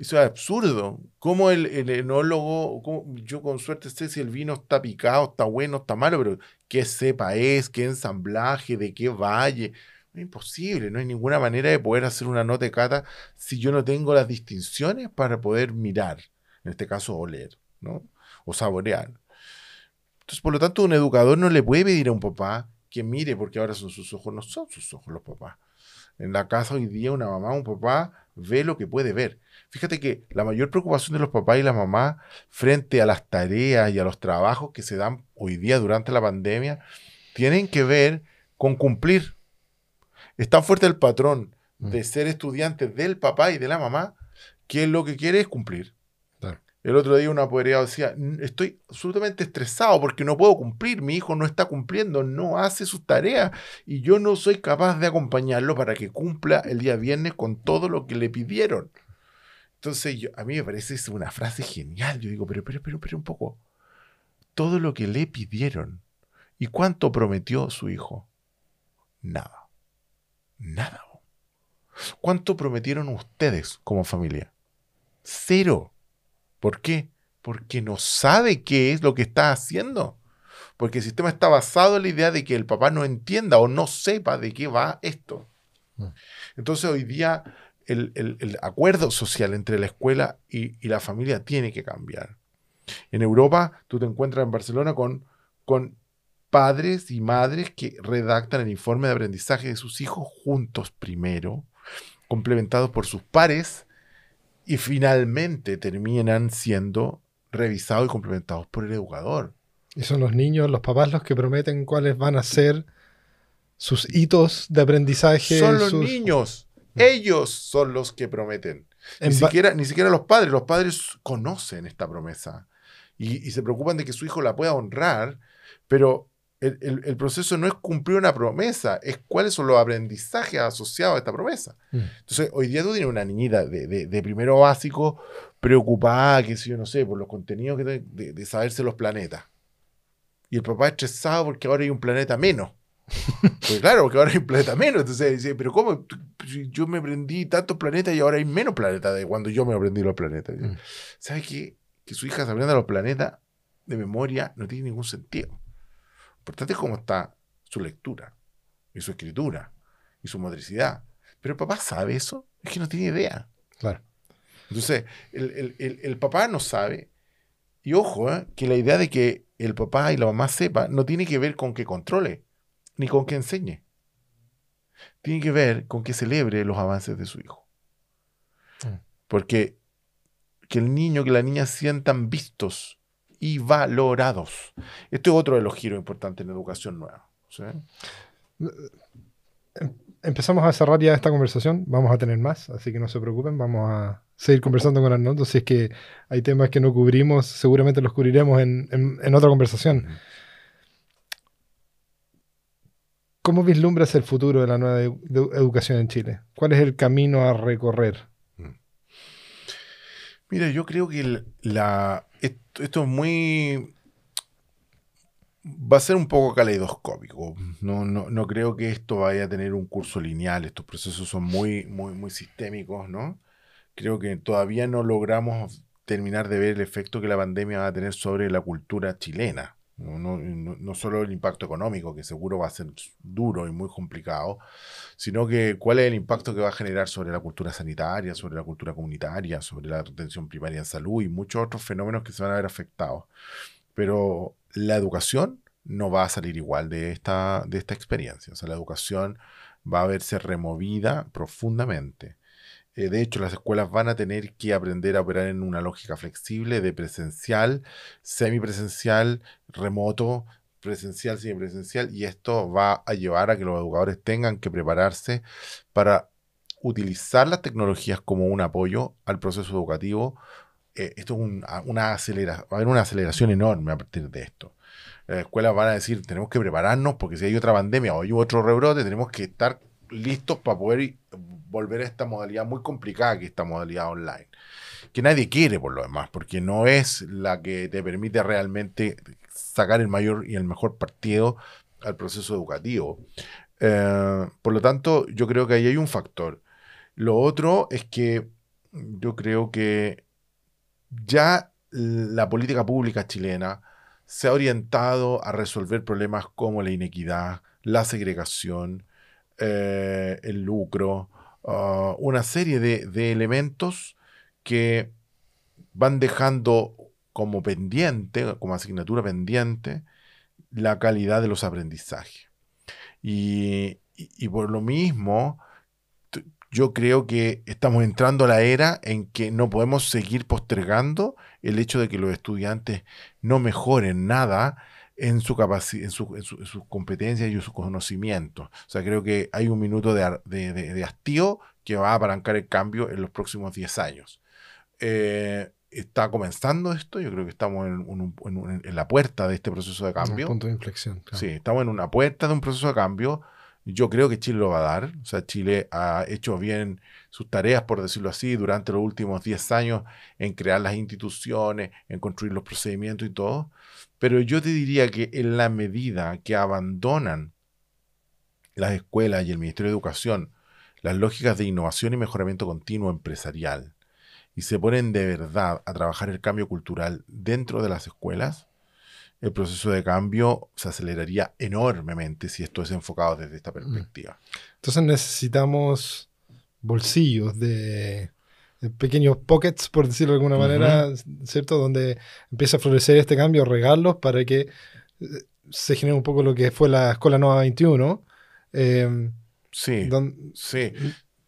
Eso es absurdo. ¿Cómo el, enólogo, yo con suerte sé si el vino está picado, está bueno, está malo, pero qué cepa es, qué ensamblaje, de qué valle? Es imposible, no hay ninguna manera de poder hacer una nota de cata si yo no tengo las distinciones para poder mirar, en este caso oler, ¿no? O saborear. Entonces, por lo tanto, un educador no le puede pedir a un papá que mire, porque ahora son sus ojos, no son sus ojos los papás. En la casa hoy día una mamá, un papá ve lo que puede ver. Fíjate que la mayor preocupación de los papás y las mamás frente a las tareas y a los trabajos que se dan hoy día durante la pandemia tienen que ver con cumplir. Es tan fuerte el patrón mm. de ser estudiantes del papá y de la mamá que lo que quiere es cumplir. El otro día una apoderada decía, estoy absolutamente estresado porque no puedo cumplir, mi hijo no está cumpliendo, no hace sus tareas y yo no soy capaz de acompañarlo para que cumpla el día viernes con todo lo que le pidieron. Entonces, yo, a mí me parece una frase genial. Yo digo, pero, pero, pero, pero un poco. Todo lo que le pidieron. ¿Y cuánto prometió su hijo? Nada. Nada. ¿Cuánto prometieron ustedes como familia? Cero. ¿Por qué? Porque no sabe qué es lo que está haciendo porque el sistema está basado en la idea de que el papá no entienda o no sepa de qué va esto. Mm. Entonces hoy día el, acuerdo social entre la escuela y, la familia tiene que cambiar. En Europa tú te encuentras en Barcelona con, con padres y madres que redactan el informe de aprendizaje de sus hijos juntos primero, complementados por sus pares, y finalmente terminan siendo revisados y complementados por el educador. Y son los niños, los papás los que prometen cuáles van a ser sus hitos de aprendizaje. Son los niños. Mm. Ellos son los que prometen. Ni siquiera, ni siquiera los padres. Los padres conocen esta promesa y, se preocupan de que su hijo la pueda honrar, pero el, proceso no es cumplir una promesa, es cuáles son los aprendizajes asociados a esta promesa. Mm. Entonces, hoy día tú tienes una niñita de, primero básico preocupada, que si yo no sé, por los contenidos que de, de saberse los planetas. Y el papá estresado porque ahora hay un planeta menos. Pues claro, porque ahora hay un planeta menos. Entonces dice, pero ¿cómo? Yo me aprendí tantos planetas y ahora hay menos planetas de cuando yo me aprendí los planetas. Mm. ¿Sabe qué? Que su hija se aprenda los planetas de memoria no tiene ningún sentido. Lo importante es cómo está su lectura y su escritura y su motricidad. Pero el papá sabe eso, es que no tiene idea. Claro. Entonces, el, el, el, papá no sabe. Y ojo, ¿eh? que la idea de que el papá y la mamá sepa no tiene que ver con que controle ni con que enseñe. Tiene que ver con que celebre los avances de su hijo. Mm. Porque que el niño, que la niña sientan vistos y valorados. Esto es otro de los giros importantes en educación nueva. Em, empezamos a cerrar ya esta conversación. Vamos a tener más, así que no se preocupen. Vamos a seguir conversando con Arnoldo. Si es que hay temas que no cubrimos, seguramente los cubriremos en, otra conversación. ¿Cómo vislumbras el futuro de la nueva educación en Chile? ¿Cuál es el camino a recorrer? Mm. Mira, yo creo que esto, es muy... Va a ser un poco caleidoscópico. No, no, creo que esto vaya a tener un curso lineal. Estos procesos son muy, muy, muy sistémicos, ¿no? Creo que todavía no logramos terminar de ver el efecto que la pandemia va a tener sobre la cultura chilena. No, no, solo el impacto económico, que seguro va a ser duro y muy complicado, sino que cuál es el impacto que va a generar sobre la cultura sanitaria, sobre la cultura comunitaria, sobre la atención primaria en salud y muchos otros fenómenos que se van a ver afectados. Pero la educación no va a salir igual de esta, de esta experiencia. O sea, la educación va a verse removida profundamente. Eh, de hecho, las escuelas van a tener que aprender a operar en una lógica flexible de presencial, semipresencial, remoto, presencial, semipresencial, y esto va a llevar a que los educadores tengan que prepararse para utilizar las tecnologías como un apoyo al proceso educativo. Eh, esto es una aceleración, va a haber una aceleración enorme a partir de esto. Las escuelas van a decir, tenemos que prepararnos porque si hay otra pandemia o hay otro rebrote, tenemos que estar listos para poder volver a esta modalidad muy complicada que esta modalidad online. Que nadie quiere por lo demás, porque no es la que te permite realmente sacar el mayor y el mejor partido al proceso educativo. Eh, por lo tanto, yo creo que ahí hay un factor. Lo otro es que yo creo que ya la política pública chilena se ha orientado a resolver problemas como la inequidad, la segregación, eh, el lucro, uh, una serie de, elementos que van dejando como pendiente, como asignatura pendiente, la calidad de los aprendizajes. Y, por lo mismo, yo creo que estamos entrando a la era en que no podemos seguir postergando el hecho de que los estudiantes no mejoren nada en su capacidad, en, su, en, sus competencias y en sus conocimientos. O sea, creo que hay un minuto de, de, hastío que va a apalancar el cambio en los próximos 10 años. Eh, está comenzando esto, yo creo que estamos en, en, la puerta de este proceso de cambio. Un punto de inflexión. Sí, estamos en una puerta de un proceso de cambio. Yo creo que Chile lo va a dar. O sea, Chile ha hecho bien sus tareas, por decirlo así, durante los últimos 10 años en crear las instituciones, en construir los procedimientos y todo. Pero yo te diría que en la medida que abandonan las escuelas y el Ministerio de Educación las lógicas de innovación y mejoramiento continuo empresarial y se ponen de verdad a trabajar el cambio cultural dentro de las escuelas, el proceso de cambio se aceleraría enormemente si esto es enfocado desde esta perspectiva. Entonces necesitamos bolsillos de, pequeños pockets, por decirlo de alguna manera, ¿cierto? Donde empieza a florecer este cambio, regalos para que eh, se genere un poco lo que fue la Escuela Nueva 21. Eh, sí, sí,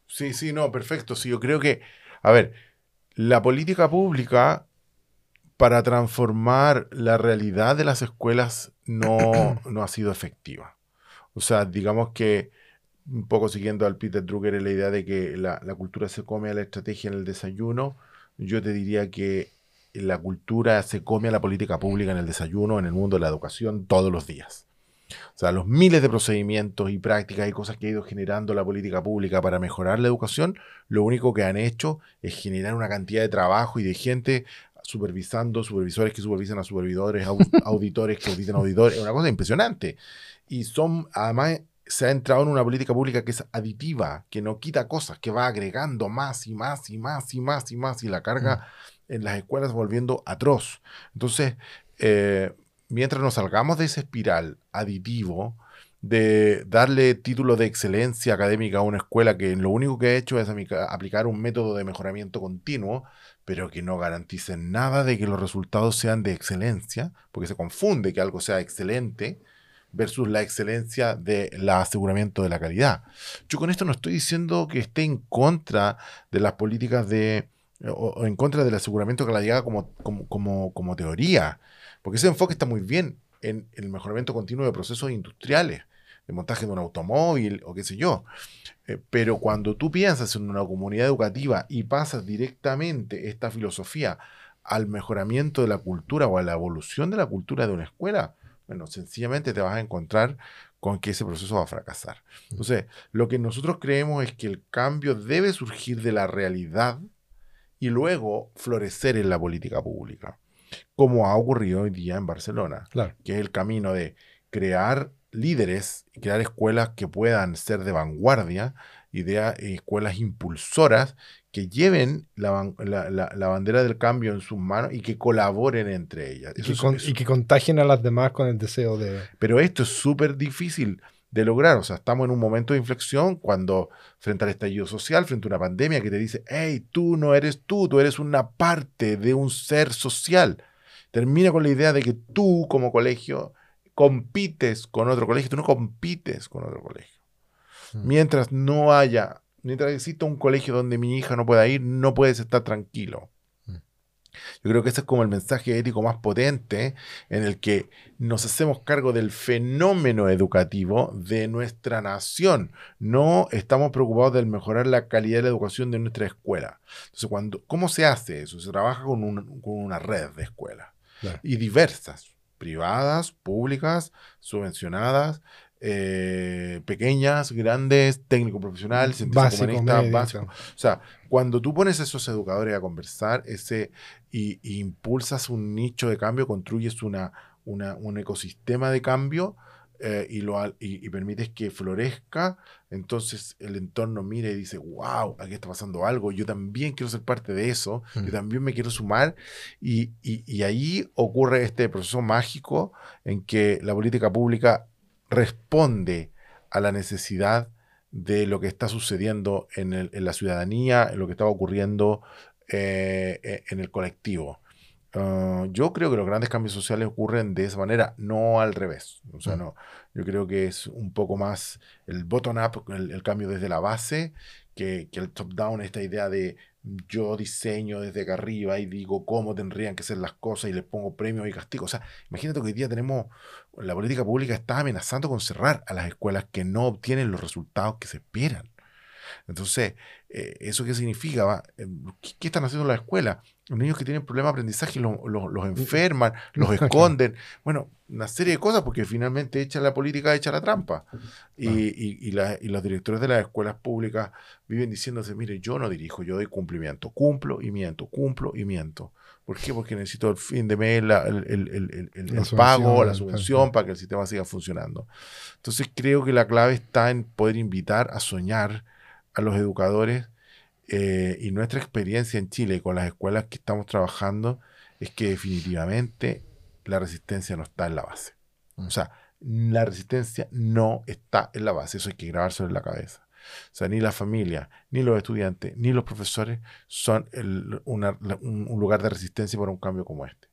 sí, sí, no, perfecto. Sí, yo creo que, a ver, la política pública para transformar la realidad de las escuelas no, no ha sido efectiva. O sea, digamos que un poco siguiendo al Peter Drucker la idea de que la, cultura se come a la estrategia en el desayuno, yo te diría que la cultura se come a la política pública en el desayuno, en el mundo de la educación, todos los días. O sea, los miles de procedimientos y prácticas y cosas que ha ido generando la política pública para mejorar la educación, lo único que han hecho es generar una cantidad de trabajo y de gente supervisando, supervisores que supervisan a supervisores, auditores que auditan auditores, es una cosa impresionante. Y son, además, se ha entrado en una política pública que es aditiva, que no quita cosas, que va agregando más y más y más y más y más y la carga mm. en las escuelas volviendo atroz. Entonces, eh, mientras nos salgamos de esa espiral aditivo, de darle título de excelencia académica a una escuela que lo único que ha hecho es aplicar un método de mejoramiento continuo, pero que no garantice nada de que los resultados sean de excelencia, porque se confunde que algo sea excelente versus la excelencia del aseguramiento de la calidad. Yo con esto no estoy diciendo que esté en contra de las políticas de, o, en contra del aseguramiento de calidad como, como, como, teoría, porque ese enfoque está muy bien en, el mejoramiento continuo de procesos industriales, de montaje de un automóvil o qué sé yo. Eh, pero cuando tú piensas en una comunidad educativa y pasas directamente esta filosofía al mejoramiento de la cultura o a la evolución de la cultura de una escuela, bueno, sencillamente te vas a encontrar con que ese proceso va a fracasar. Entonces, lo que nosotros creemos es que el cambio debe surgir de la realidad y luego florecer en la política pública, como ha ocurrido hoy día en Barcelona, que es el camino de crear líderes y crear escuelas que puedan ser de vanguardia, ideas, escuelas impulsoras que lleven la, bandera del cambio en sus manos y que colaboren entre ellas. Y que, contagien a las demás con el deseo de... Pero esto es súper difícil de lograr. O sea, estamos en un momento de inflexión cuando frente al estallido social, frente a una pandemia que te dice, hey, tú no eres tú, tú eres una parte de un ser social. Termina con la idea de que tú como colegio compites con otro colegio, tú no compites con otro colegio. Mm. Mientras no haya exista un colegio donde mi hija no pueda ir, no puedes estar tranquilo. Mm. Yo creo que ese es como el mensaje ético más potente en el que nos hacemos cargo del fenómeno educativo de nuestra nación. No estamos preocupados de mejorar la calidad de la educación de nuestra escuela. Entonces, cuando, ¿cómo se hace eso? Se trabaja con, una red de escuelas y diversas, privadas, públicas, subvencionadas, eh, pequeñas, grandes, técnico profesional, científico humanista, básico. O sea, cuando tú pones a esos educadores a conversar ese, y, impulsas un nicho de cambio, construyes una, un ecosistema de cambio eh, y, lo, y, permites que florezca, entonces el entorno mira y dice, wow, aquí está pasando algo, yo también quiero ser parte de eso, yo mm. también me quiero sumar, y, y ahí ocurre este proceso mágico en que la política pública responde a la necesidad de lo que está sucediendo en, la ciudadanía, en lo que está ocurriendo eh, eh, en el colectivo. Ah, yo creo que los grandes cambios sociales ocurren de esa manera, no al revés. O sea, mm. no. Yo creo que es un poco más el bottom-up, el, cambio desde la base, que, que el top-down, esta idea de yo diseño desde acá arriba y digo cómo tendrían que ser las cosas y les pongo premios y castigos. O sea, imagínate que hoy día tenemos, la política pública está amenazando con cerrar a las escuelas que no obtienen los resultados que se esperan. Entonces, eh, ¿eso qué significa? Em, ¿Qué, están haciendo las escuelas? Los niños que tienen problemas de aprendizaje los, los, enferman, los esconden. Bueno, una serie de cosas porque finalmente echa la política, echa la trampa. Y, y, y, los directores de las escuelas públicas viven diciéndose, mire, yo no dirijo, yo doy cumplimiento. Cumplo y miento, cumplo y miento. ¿Por qué? Porque necesito el fin de mes, el, el, el, pago, la subvención para que el sistema siga funcionando. Entonces creo que la clave está en poder invitar a soñar a los educadores eh, y nuestra experiencia en Chile con las escuelas que estamos trabajando es que definitivamente la resistencia no está en la base. O sea, la resistencia no está en la base, eso hay que grabarse en la cabeza. O sea, ni la familia, ni los estudiantes, ni los profesores son un, lugar de resistencia para un cambio como este.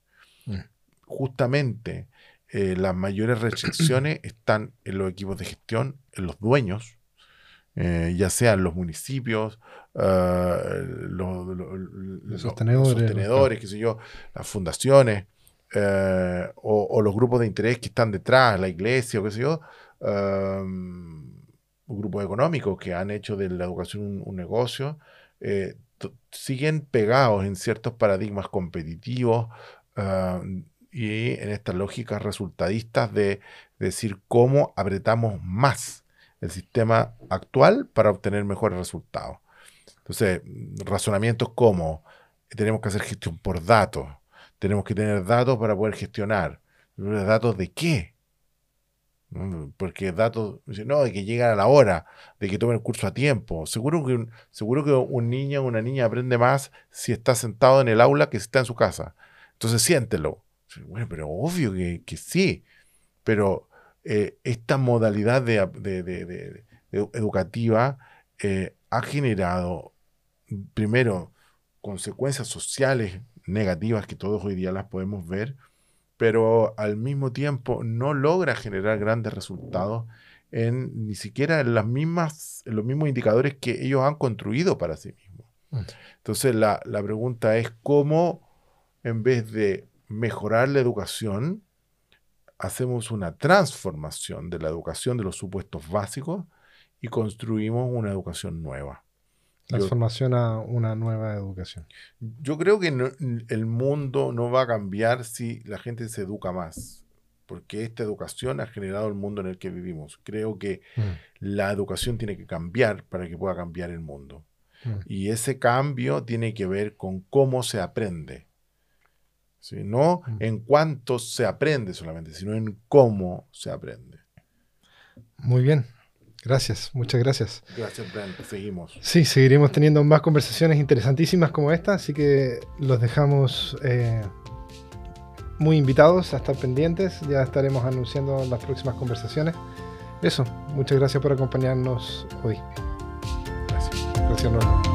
Mm. Justamente eh, las mayores restricciones están en los equipos de gestión, en los dueños, eh, ya sean los municipios, eh, los, sostenedores, qué sé yo, las fundaciones o, los grupos de interés que están detrás, la iglesia o qué sé yo, grupos económicos que han hecho de la educación un, negocio, siguen pegados en ciertos paradigmas competitivos y en estas lógicas resultadistas de decir cómo apretamos más el sistema actual para obtener mejores resultados. Entonces, razonamientos como tenemos que hacer gestión por datos, tenemos que tener datos para poder gestionar. ¿Datos de qué? Porque datos, no, de que llegan a la hora, de que tomen el curso a tiempo. Seguro que un, seguro que un niño o una niña aprende más si está sentado en el aula que si está en su casa. Entonces siéntelo. Bueno, pero obvio que, sí, pero eh, esta modalidad de, educativa eh, ha generado, primero, consecuencias sociales negativas que todos hoy día las podemos ver, pero al mismo tiempo no logra generar grandes resultados en ni siquiera en las mismas, en los mismos indicadores que ellos han construido para sí mismos. Mm. Entonces la, la pregunta es cómo en vez de mejorar la educación, hacemos una transformación de la educación de los supuestos básicos y construimos una educación nueva. Transformación a una nueva educación. Yo creo que el mundo no va a cambiar si la gente se educa más, porque esta educación ha generado el mundo en el que vivimos. Creo que mm. la educación tiene que cambiar para que pueda cambiar el mundo. Mm. Y ese cambio tiene que ver con cómo se aprende no mm. en cuánto se aprende solamente, sino en cómo se aprende. Muy bien. Gracias, muchas gracias. Gracias, Ben. Seguimos. Sí, seguiremos teniendo más conversaciones interesantísimas como esta, así que los dejamos eh, muy invitados a estar pendientes. Ya estaremos anunciando las próximas conversaciones. Eso, muchas gracias por acompañarnos hoy. Gracias. Gracias,